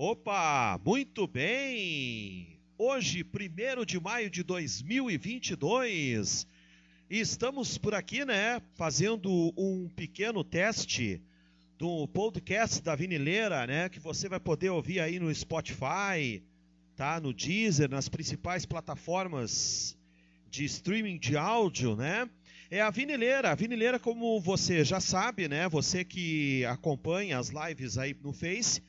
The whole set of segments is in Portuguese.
Opa, muito bem! Hoje, 1 de maio de 2022, estamos por aqui, né, fazendo um pequeno teste do podcast da Vinileira, né, que você vai poder ouvir aí no Spotify, tá, no Deezer, nas principais plataformas de streaming de áudio, né? É a Vinileira. A Vinileira, como você já sabe, né, você que acompanha as lives aí no Face,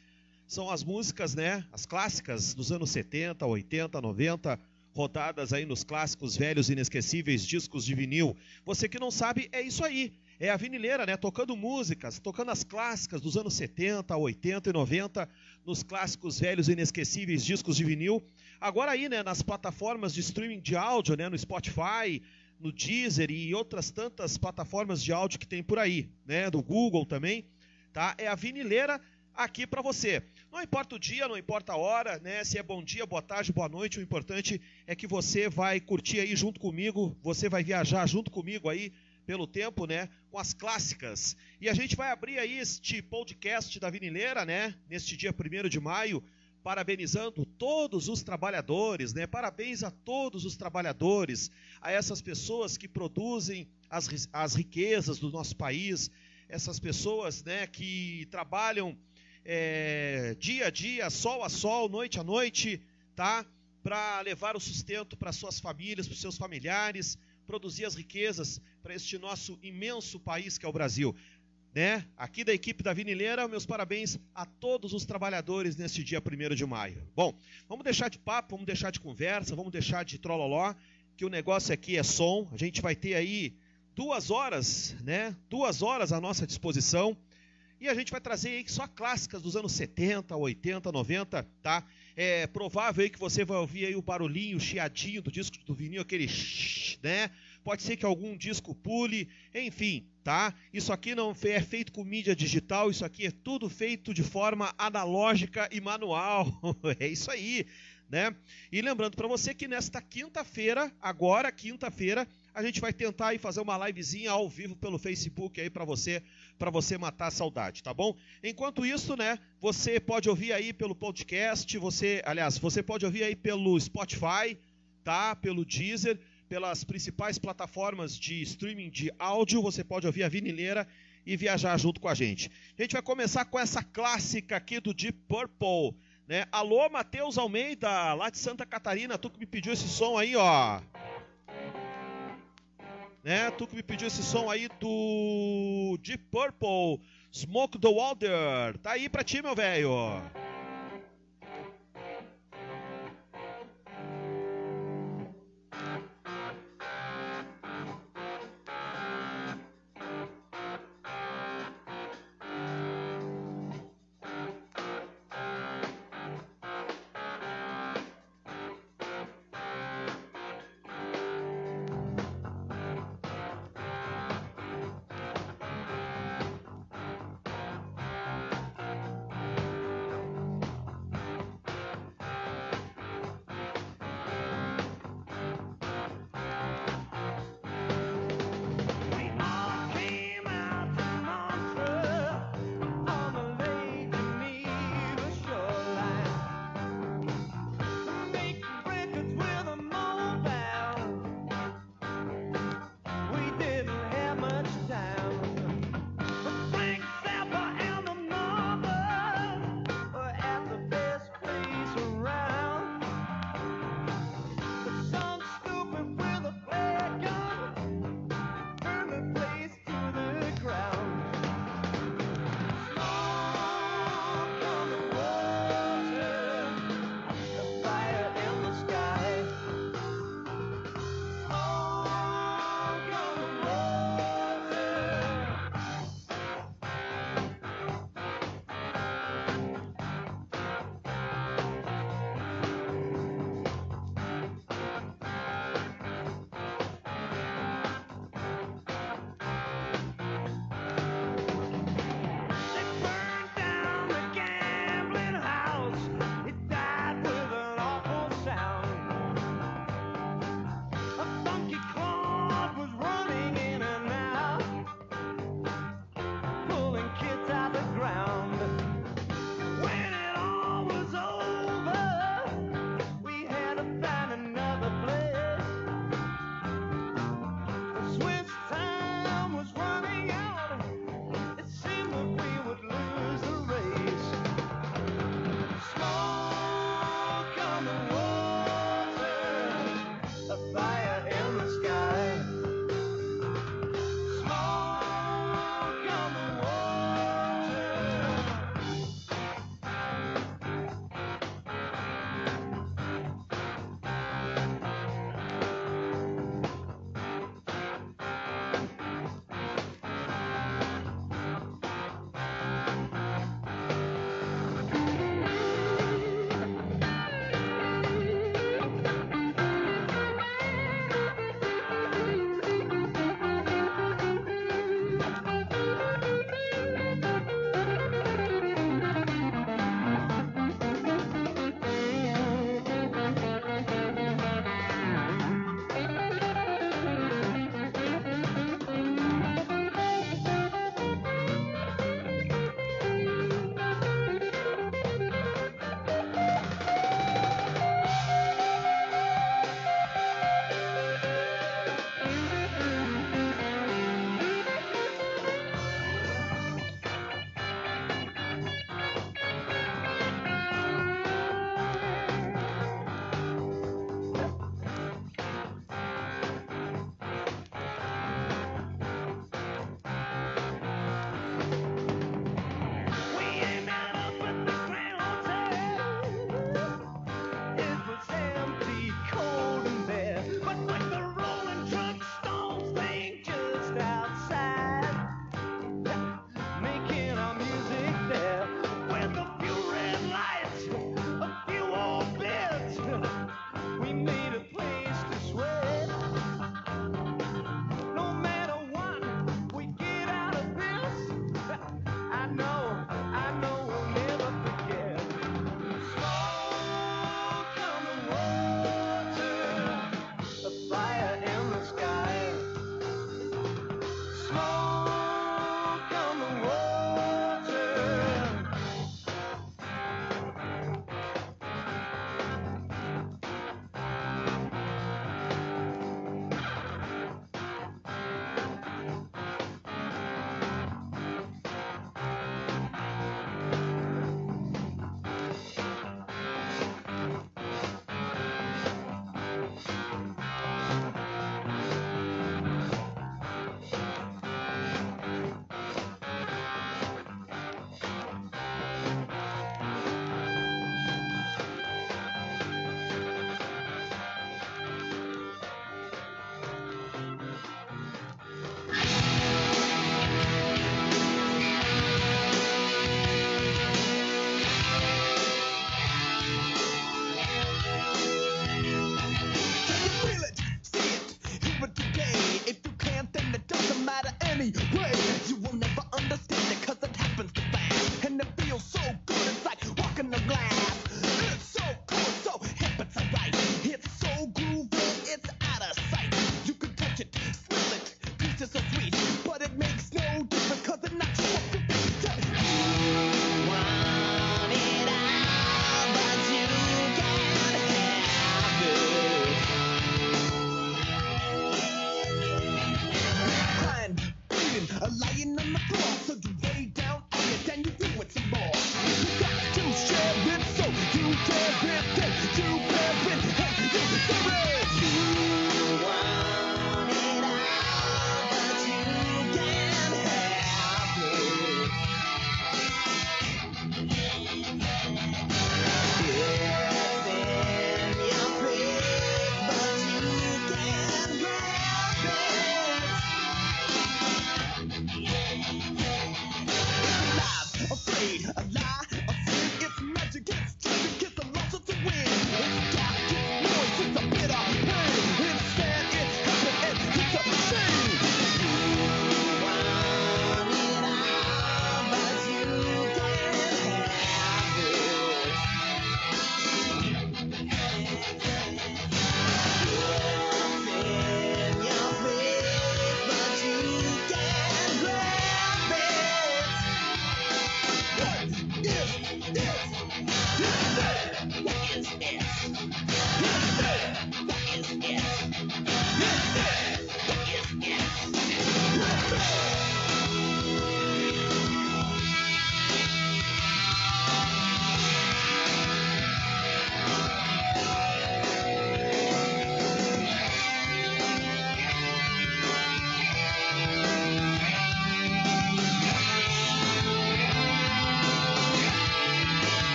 são as músicas, né? As clássicas dos anos 70, 80, 90, rodadas aí nos clássicos velhos inesquecíveis discos de vinil. Você que não sabe, é isso aí. É a vinileira, né? Tocando músicas, tocando as clássicas dos anos 70, 80 e 90, nos clássicos velhos inesquecíveis discos de vinil. Agora aí, né, nas plataformas de streaming de áudio, né, no Spotify, no Deezer e outras tantas plataformas de áudio que tem por aí, né, do Google também, tá? É a vinileira aqui para você. Não importa o dia, não importa a hora, né? Se é bom dia, boa tarde, boa noite, o importante é que você vai curtir aí junto comigo, você vai viajar junto comigo aí pelo tempo, né? Com as clássicas. E a gente vai abrir aí este podcast da Vinileira, né? Neste dia 1 de maio, parabenizando todos os trabalhadores, né? Parabéns a todos os trabalhadores, a essas pessoas que produzem as, as riquezas do nosso país, essas pessoas, né, que trabalham é, dia a dia, sol a sol, noite a noite, tá? Para levar o sustento para suas famílias, para seus familiares, produzir as riquezas para este nosso imenso país que é o Brasil. Né? Aqui da equipe da Vinileira, meus parabéns a todos os trabalhadores neste dia 1 de maio. Bom, vamos deixar de papo, vamos deixar de conversa, vamos deixar de trololó, que o negócio aqui é som. A gente vai ter aí duas horas, né? Duas horas à nossa disposição e a gente vai trazer aí só clássicas dos anos 70, 80, 90, tá? É provável aí que você vai ouvir aí o barulhinho, o chiadinho do disco do vinil, aquele shh, né? Pode ser que algum disco pule, enfim, tá? Isso aqui não é feito com mídia digital, isso aqui é tudo feito de forma analógica e manual. é isso aí, né? E lembrando para você que nesta quinta-feira, agora quinta-feira, a gente vai tentar aí fazer uma livezinha ao vivo pelo Facebook aí para você, para você matar a saudade, tá bom? Enquanto isso, né, você pode ouvir aí pelo podcast, você, aliás, você pode ouvir aí pelo Spotify, tá? Pelo Deezer, pelas principais plataformas de streaming de áudio, você pode ouvir a Vinileira e viajar junto com a gente. A gente vai começar com essa clássica aqui do Deep Purple, né? Alô, Matheus Almeida, lá de Santa Catarina, tu que me pediu esse som aí, ó né? Tu que me pediu esse som aí do Deep Purple, Smoke the Water. Tá aí pra ti, meu velho.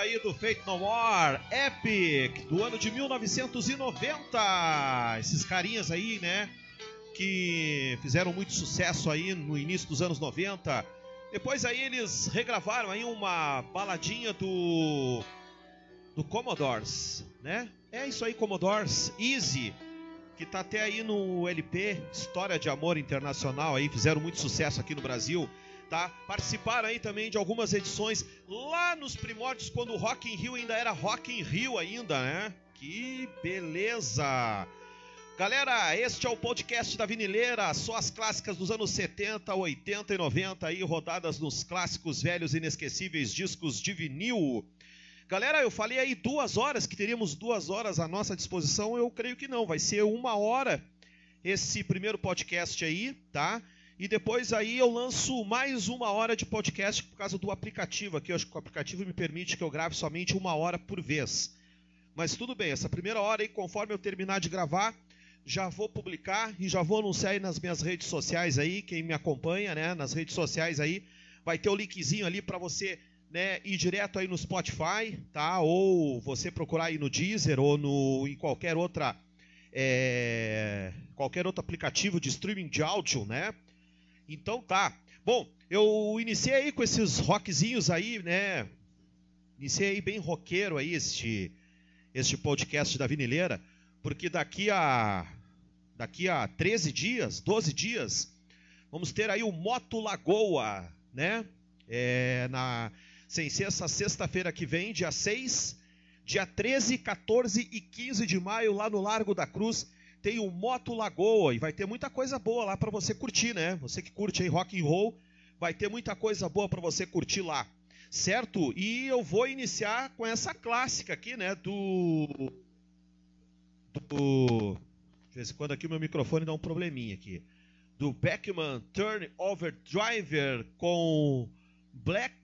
Aí do Fate No More, Epic, do ano de 1990. Esses carinhas aí, né? Que fizeram muito sucesso aí no início dos anos 90. Depois aí eles regravaram aí uma baladinha do do Commodores, né? É isso aí, Commodores, Easy, que tá até aí no LP História de Amor Internacional aí, fizeram muito sucesso aqui no Brasil, tá? Participaram aí também de algumas edições lá nos primórdios quando o Rock in Rio ainda era Rock in Rio ainda, né? Que beleza! Galera, este é o podcast da Vinileira, só as clássicas dos anos 70, 80 e 90 aí, rodadas nos clássicos velhos inesquecíveis discos de vinil. Galera, eu falei aí duas horas, que teríamos duas horas à nossa disposição, eu creio que não, vai ser uma hora esse primeiro podcast aí, tá? E depois aí eu lanço mais uma hora de podcast por causa do aplicativo aqui, eu acho que o aplicativo me permite que eu grave somente uma hora por vez. Mas tudo bem, essa primeira hora aí, conforme eu terminar de gravar, já vou publicar e já vou anunciar aí nas minhas redes sociais aí, quem me acompanha, né, nas redes sociais aí, vai ter o linkzinho ali para você, né, ir direto aí no Spotify, tá? Ou você procurar aí no Deezer ou no em qualquer outra é, qualquer outro aplicativo de streaming de áudio, né? Então tá. Bom, eu iniciei aí com esses rockzinhos aí, né? Iniciei aí bem roqueiro aí este este podcast da Vinileira, porque daqui a daqui a 13 dias, 12 dias, vamos ter aí o Moto Lagoa, né? É, na sem ser essa sexta-feira que vem, dia 6, dia 13, 14 e 15 de maio, lá no Largo da Cruz, tem o Moto Lagoa e vai ter muita coisa boa lá para você curtir, né? Você que curte aí rock and roll, vai ter muita coisa boa para você curtir lá certo? E eu vou iniciar com essa clássica aqui, né? Do. do de vez em quando aqui o meu microfone dá um probleminha aqui. Do Beckman Turn Over Driver com Black.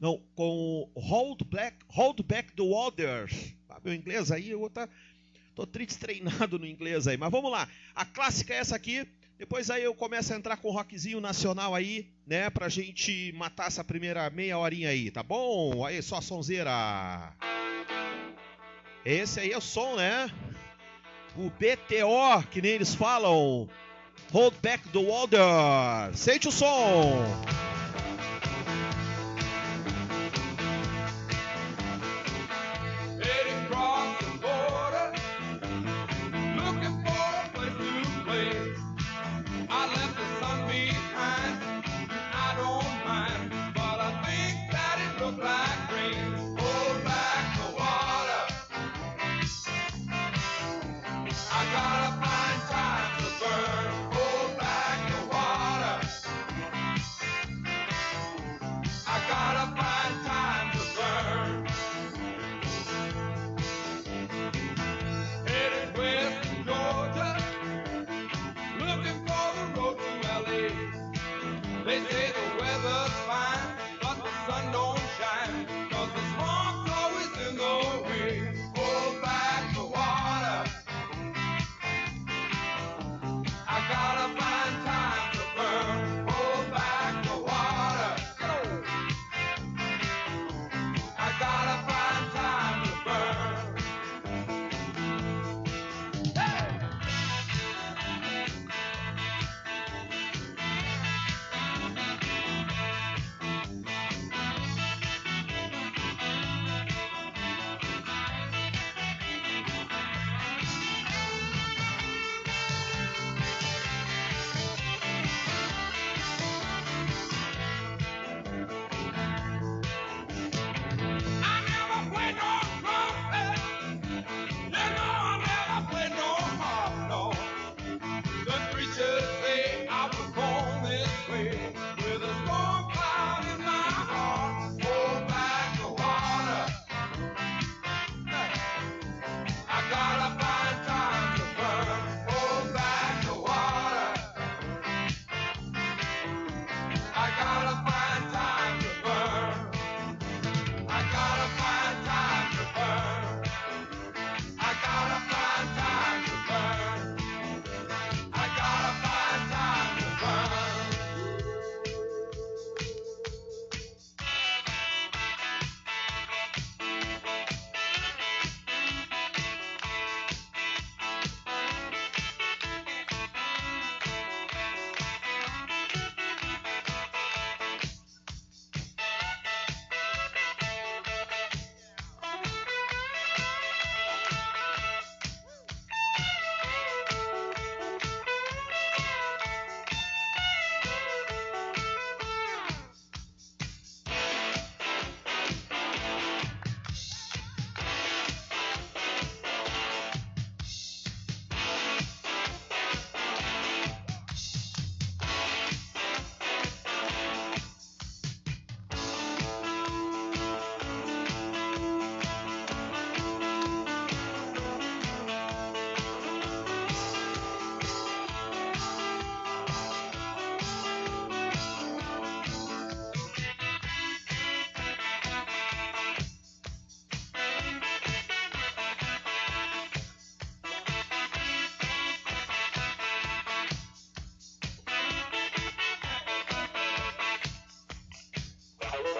Não, com Hold Black. Hold Back the Water. Ah, meu inglês aí, eu tá, tô triste treinado no inglês aí. Mas vamos lá. A clássica é essa aqui. Depois aí eu começo a entrar com o rockzinho nacional aí, né? Pra gente matar essa primeira meia horinha aí, tá bom? Aí, só sonzeira. Esse aí é o som, né? O BTO, que nem eles falam. Hold back the water. Sente o som.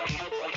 Yeah.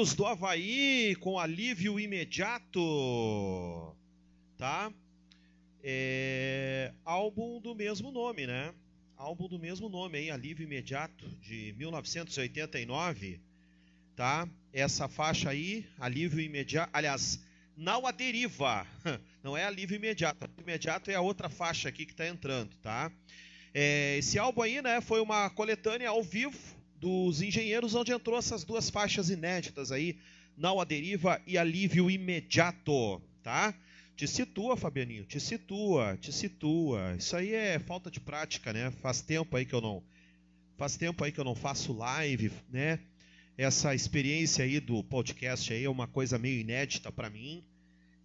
Aí, Engenheiros do Havaí com alívio imediato, tá? É, álbum do mesmo nome, né? Álbum do mesmo nome, hein? Alívio Imediato, de 1989, tá? Essa faixa aí, Alívio Imediato, aliás, Não a Deriva, não é Alívio Imediato, Alívio Imediato é a outra faixa aqui que tá entrando, tá? É, esse álbum aí, né, foi uma coletânea ao vivo dos engenheiros, onde entrou essas duas faixas inéditas aí, Não a Deriva e Alívio Imediato, tá? Te situa, Fabianinho, te situa, te situa. Isso aí é falta de prática, né? Faz tempo aí que eu não faz tempo aí que eu não faço live, né? Essa experiência aí do podcast aí é uma coisa meio inédita para mim.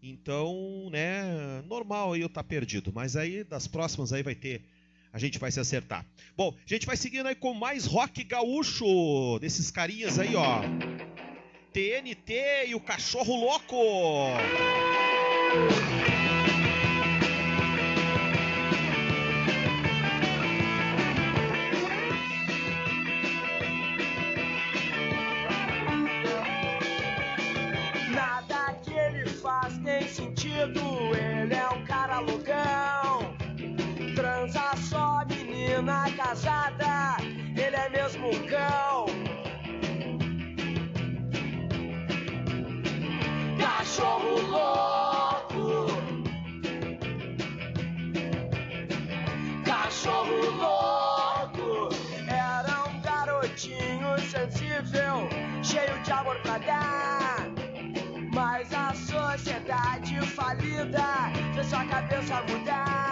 Então, né, normal aí eu tá perdido, mas aí das próximas aí vai ter a gente vai se acertar. Bom, a gente vai seguindo aí com mais rock gaúcho, desses carinhas aí, ó. TNT e o Cachorro Louco. vida, deixa a cabeça mudar.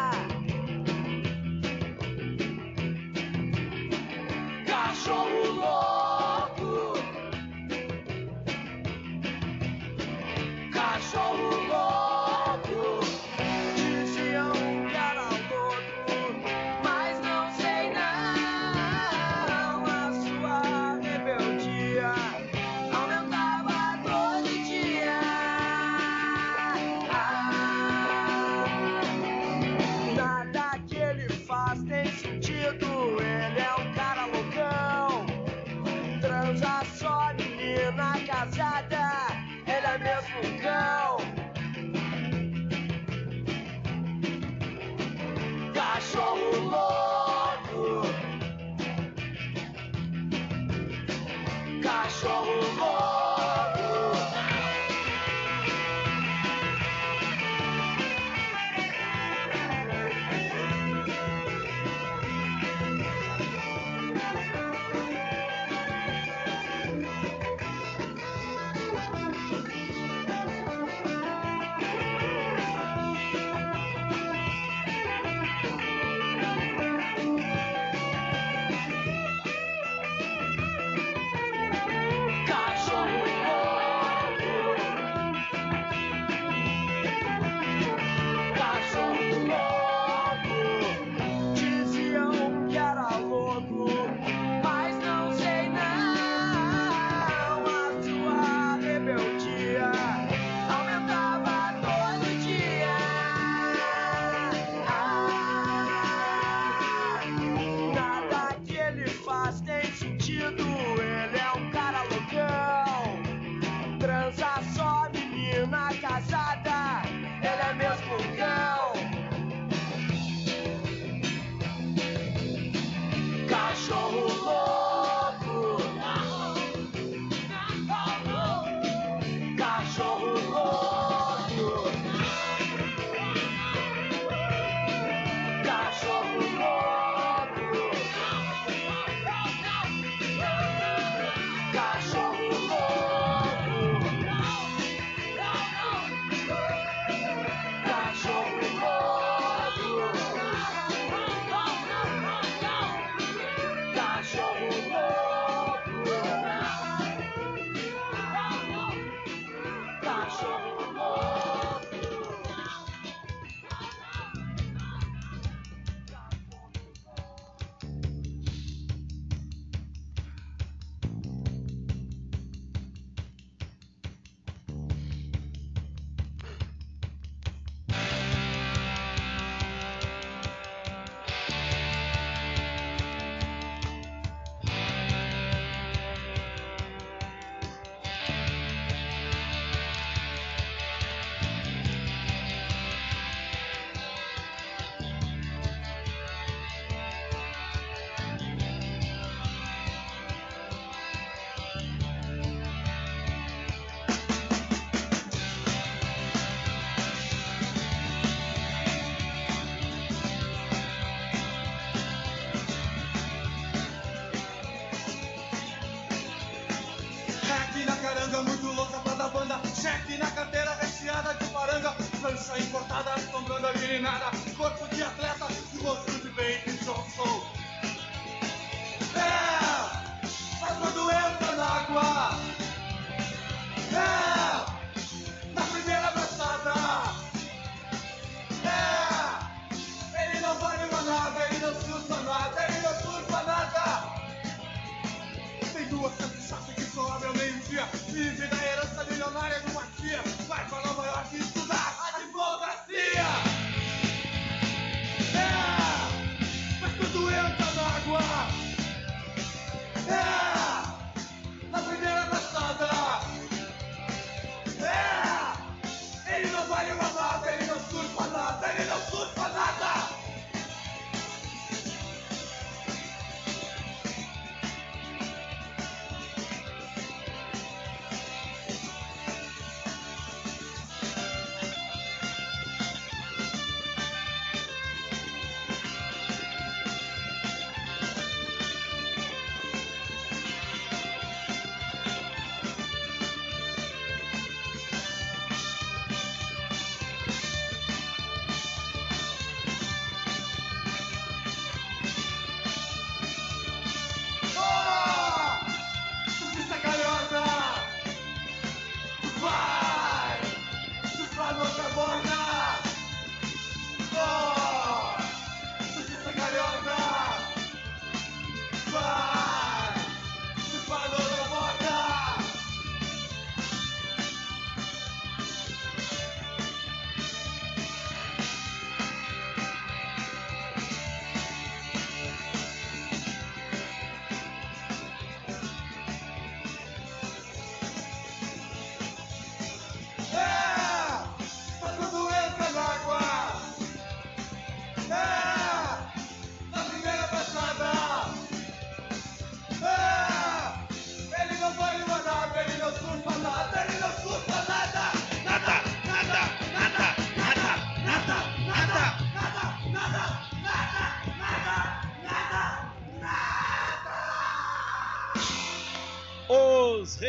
sangue na carteira recheada de paranga, lança importada, sombrando a virinada, corpo de atleta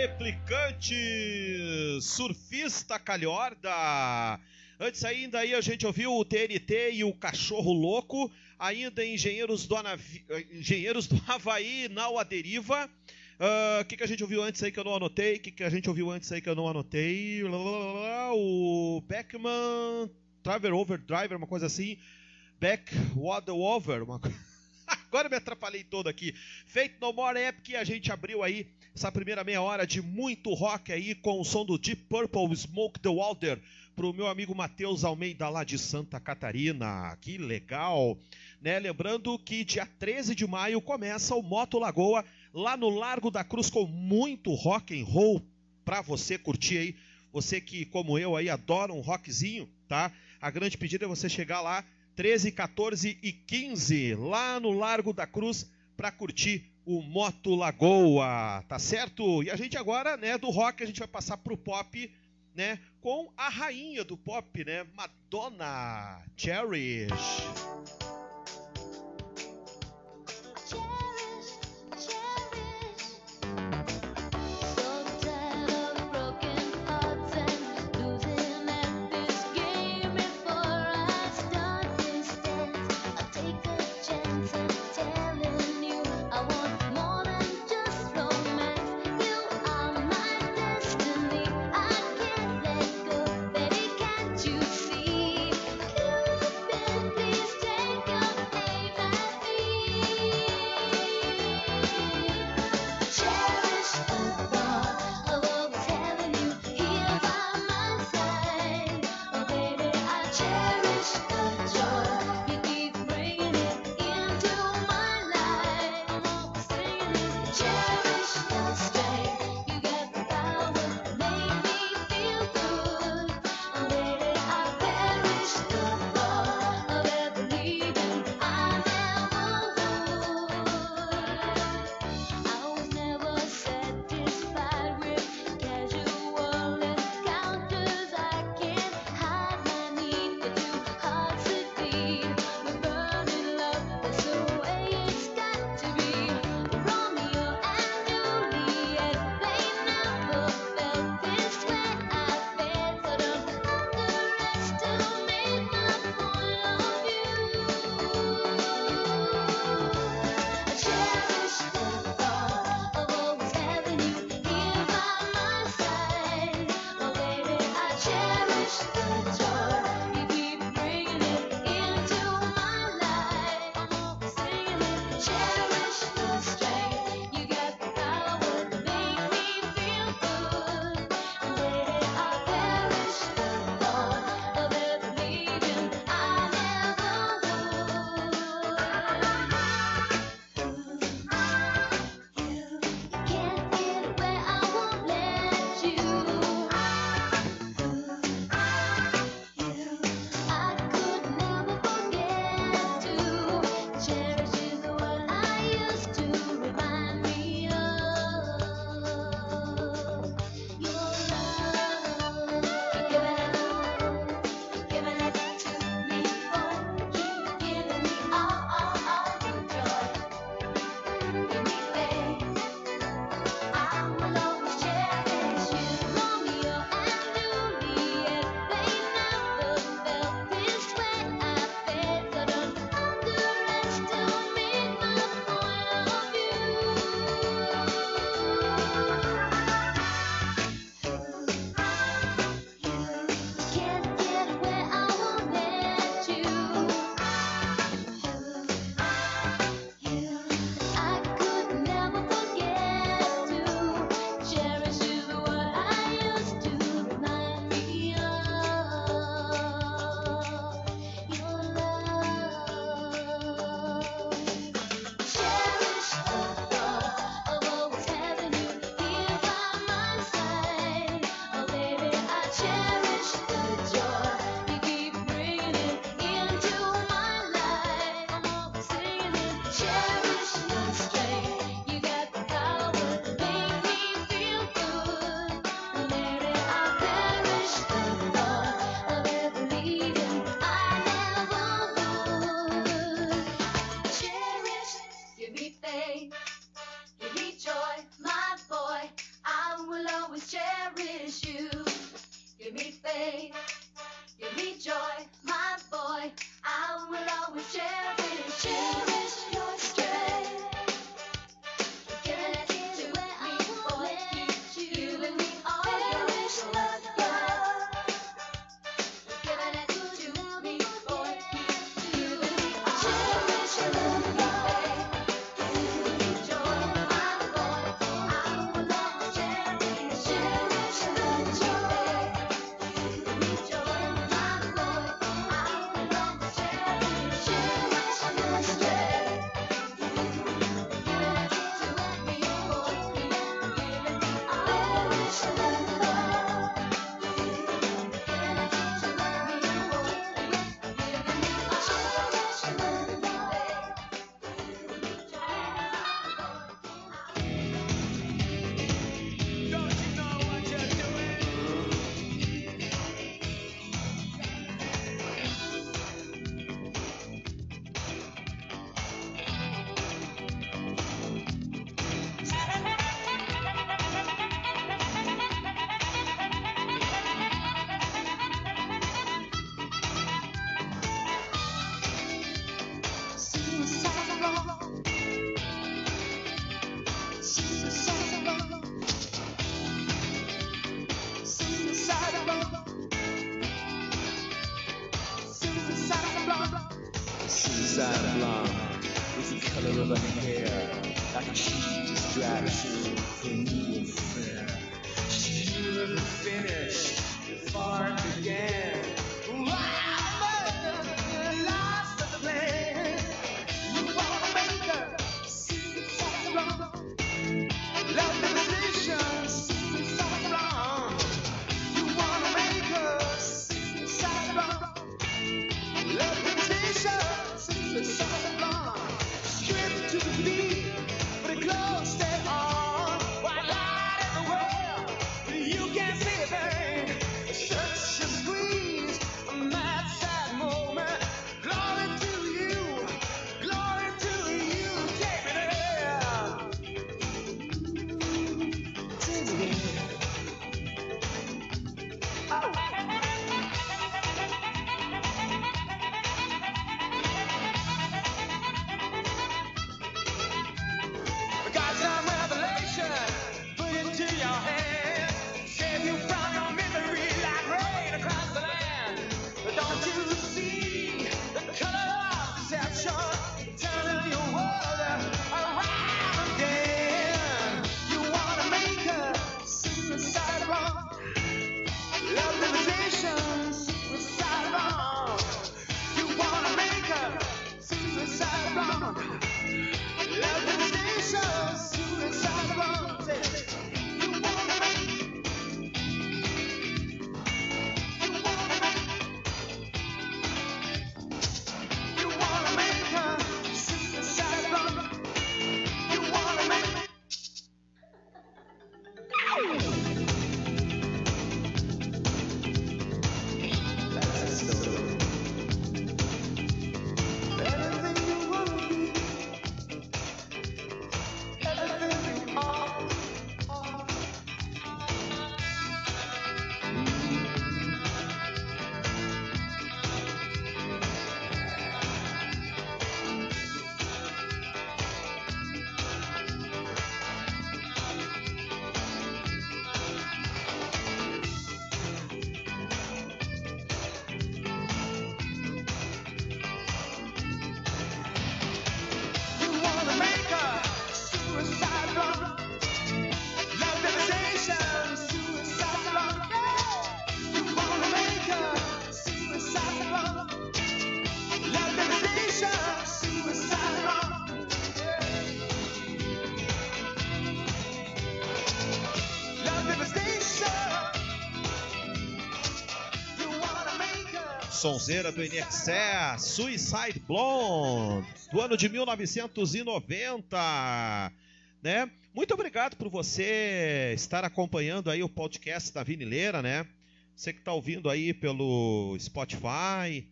Os replicantes, surfista calhorda. Antes ainda aí a gente ouviu o TNT e o Cachorro Louco. Ainda Engenheiros do, Anavi... Engenheiros do Havaí, Nau a Deriva. O uh, que, que a gente ouviu antes aí que eu não anotei? O que, que a gente ouviu antes aí que eu não anotei? O Beckman, Driver Over Driver, uma coisa assim. Back Water Over, uma. Agora me atrapalhei todo aqui. Fate No More Epic, a gente abriu aí essa primeira meia hora de muito rock aí com o som do Deep Purple Smoke the Water para o meu amigo Matheus Almeida lá de Santa Catarina. Que legal! Né? Lembrando que dia 13 de maio começa o Moto Lagoa lá no Largo da Cruz com muito rock and roll para você curtir aí. Você que, como eu, aí adora um rockzinho, tá? A grande pedida é você chegar lá 13, 14 e 15, lá no Largo da Cruz, para curtir o Moto Lagoa, tá certo? E a gente agora, né, do rock, a gente vai passar pro pop, né, com a rainha do pop, né, Madonna, Cherish. sonzeira do NXE, Suicide Blonde, do ano de 1990, né? Muito obrigado por você estar acompanhando aí o podcast da Vinileira, né? Você que está ouvindo aí pelo Spotify,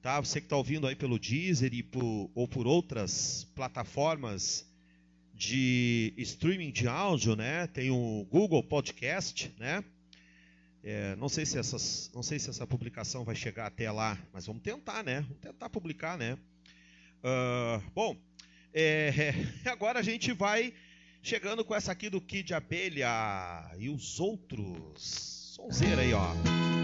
tá? Você que está ouvindo aí pelo Deezer e por, ou por outras plataformas de streaming de áudio, né? Tem o Google Podcast, né? É, não sei se essas, não sei se essa publicação vai chegar até lá, mas vamos tentar, né? Vamos tentar publicar, né? Ah, bom, é, agora a gente vai chegando com essa aqui do Kid Abelha e os outros. Sonzeira aí, ó.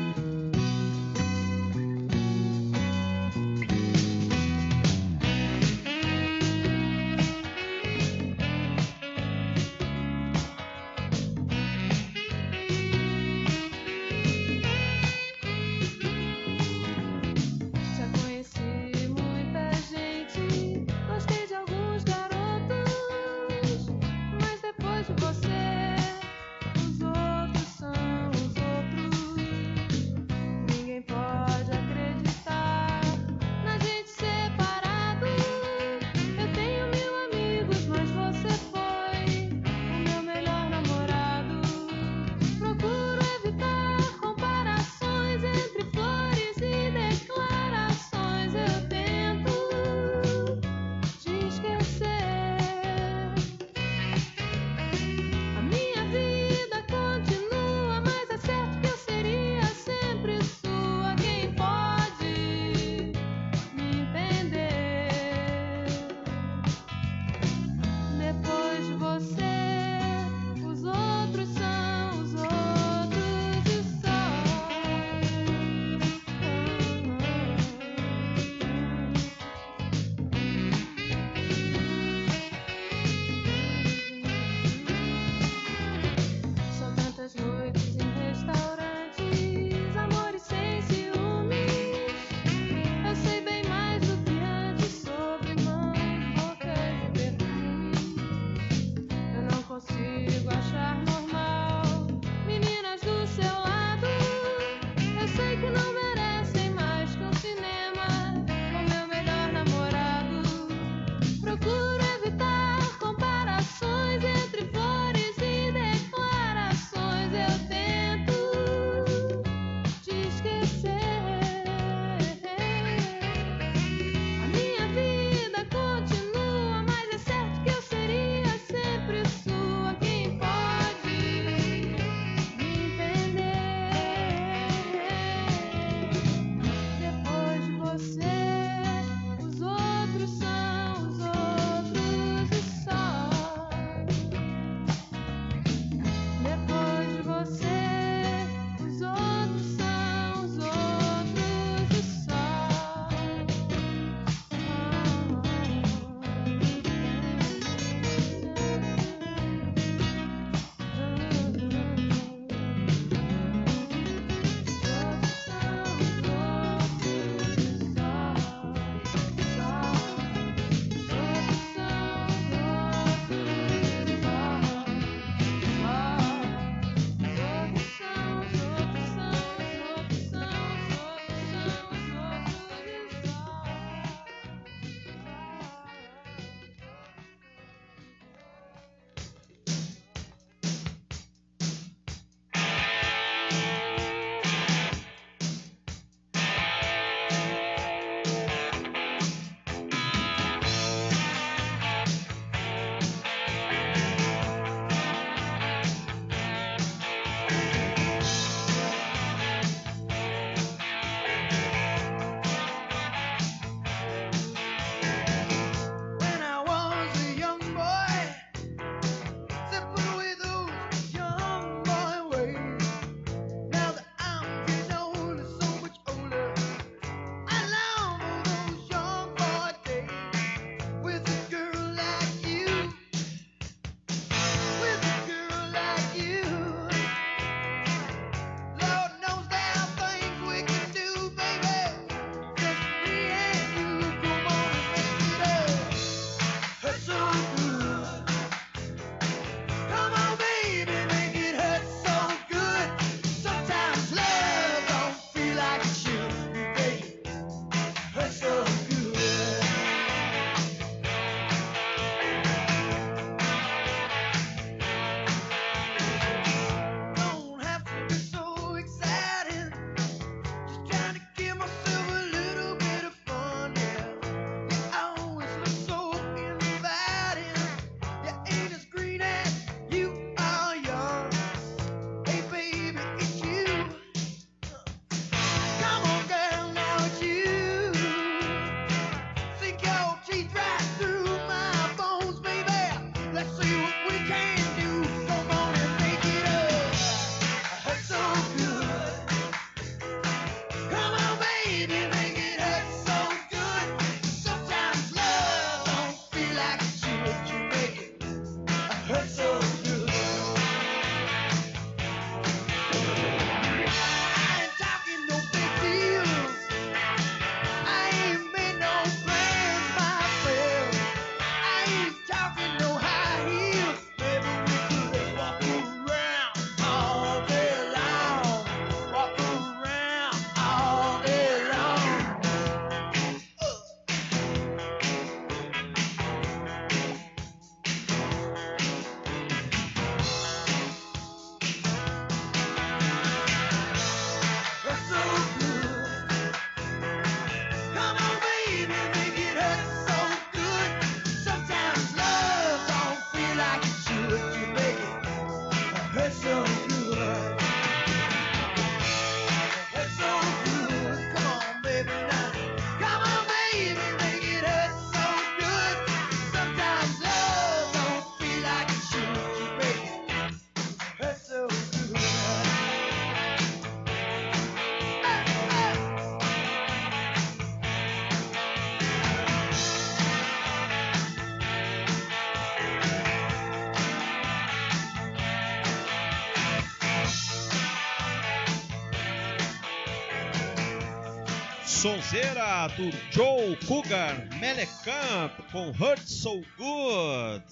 Sonzeira do Joe Cougar Mellecamp com Hurt So Good.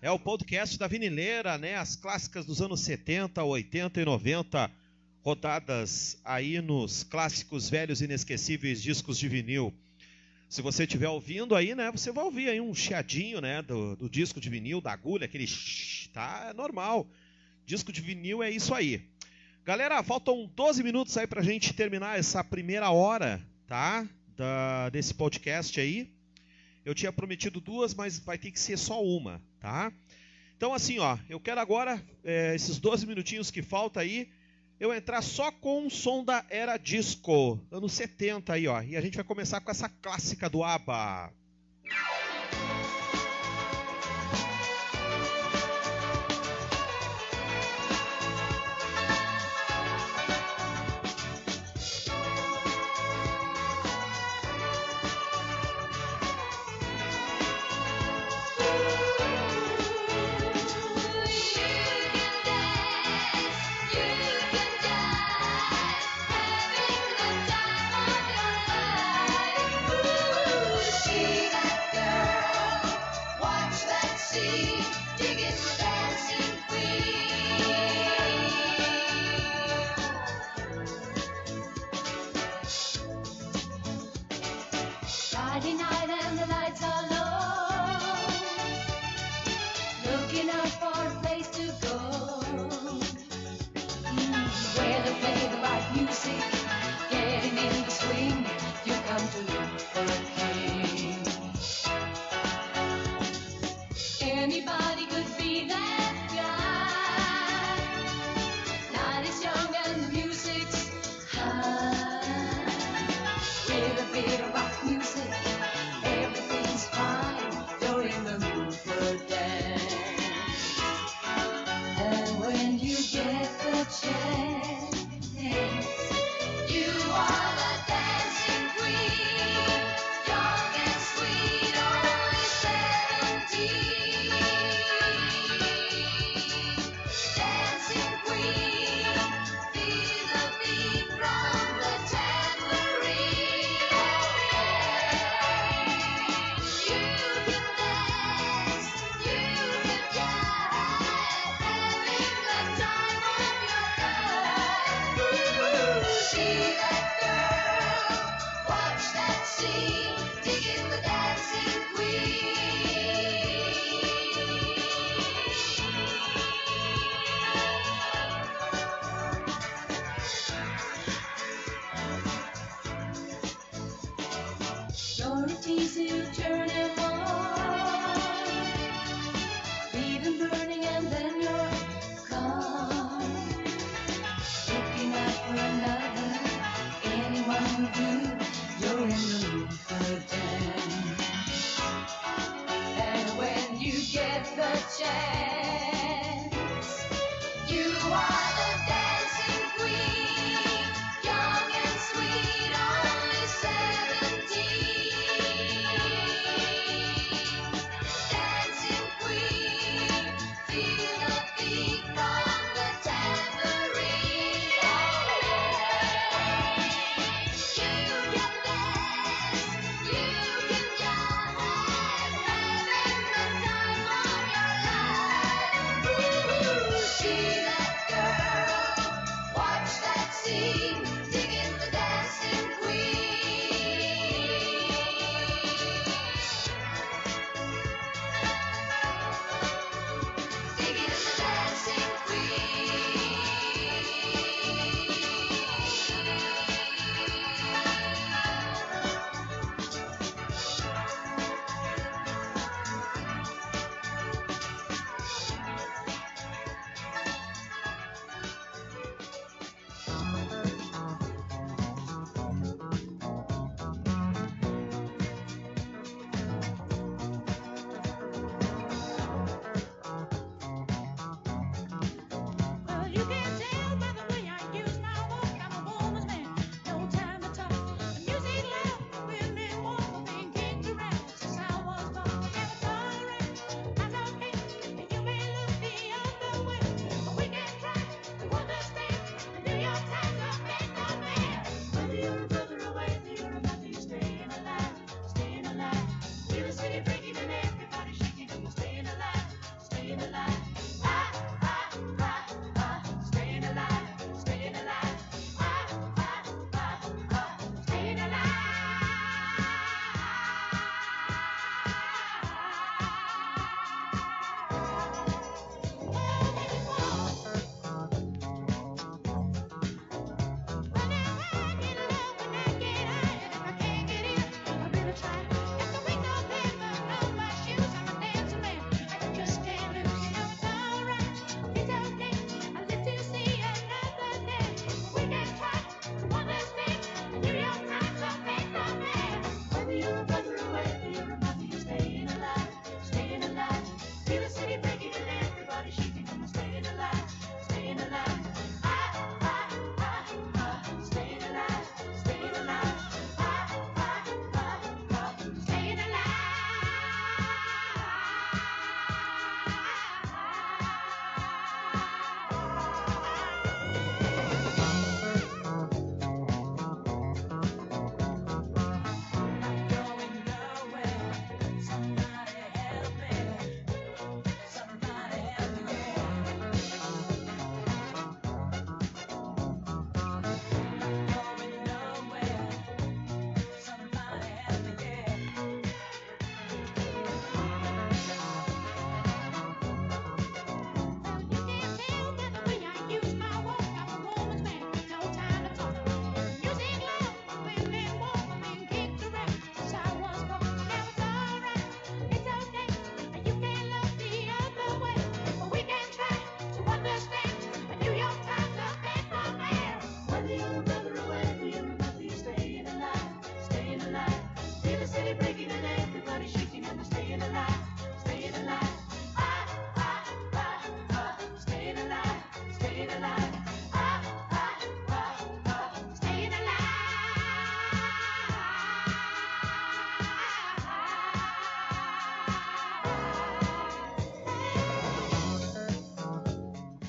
É o podcast da Vinileira, né? As clássicas dos anos 70, 80 e 90, rodadas aí nos clássicos velhos inesquecíveis discos de vinil. Se você estiver ouvindo aí, né? Você vai ouvir aí um chiadinho, né? Do, do disco de vinil, da agulha, aquele shhh, tá? É normal. Disco de vinil é isso aí. Galera, faltam 12 minutos aí pra gente terminar essa primeira hora, tá? Da, desse podcast aí. Eu tinha prometido duas, mas vai ter que ser só uma, tá? Então, assim, ó, eu quero agora, é, esses 12 minutinhos que falta aí, eu entrar só com o som da era disco, anos 70 aí, ó. E a gente vai começar com essa clássica do ABBA.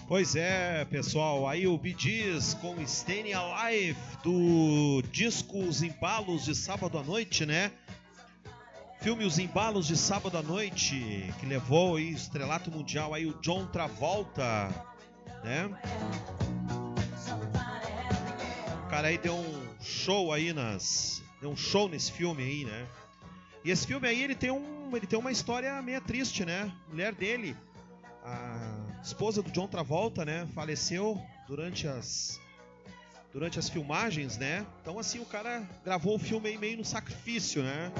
Pois é, pessoal, aí o Gees com Staying Alive do disco Os Embalos de Sábado à Noite, né? Filme Os Embalos de Sábado à Noite, que levou aí estrelato mundial aí o John Travolta, né? O cara aí deu um show aí nas, deu um show nesse filme aí, né? E esse filme aí ele tem um, ele tem uma história meio triste, né? Mulher dele, esposa do John Travolta, né, faleceu durante as durante as filmagens, né? Então assim o cara gravou o filme meio no sacrifício, né?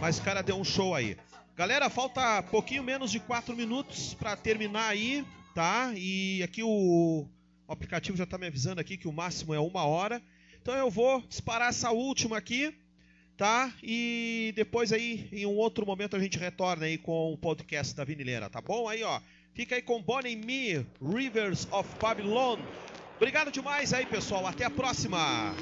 Mas o cara deu um show aí. Galera, falta pouquinho menos de 4 minutos para terminar aí, tá? E aqui o, o aplicativo já tá me avisando aqui que o máximo é uma hora. Então eu vou disparar essa última aqui, tá? E depois aí, em um outro momento, a gente retorna aí com o podcast da Vinileira, tá bom? Aí, ó, fica aí com Bonnie Me, Rivers of Babylon. Obrigado demais aí, pessoal. Até a próxima.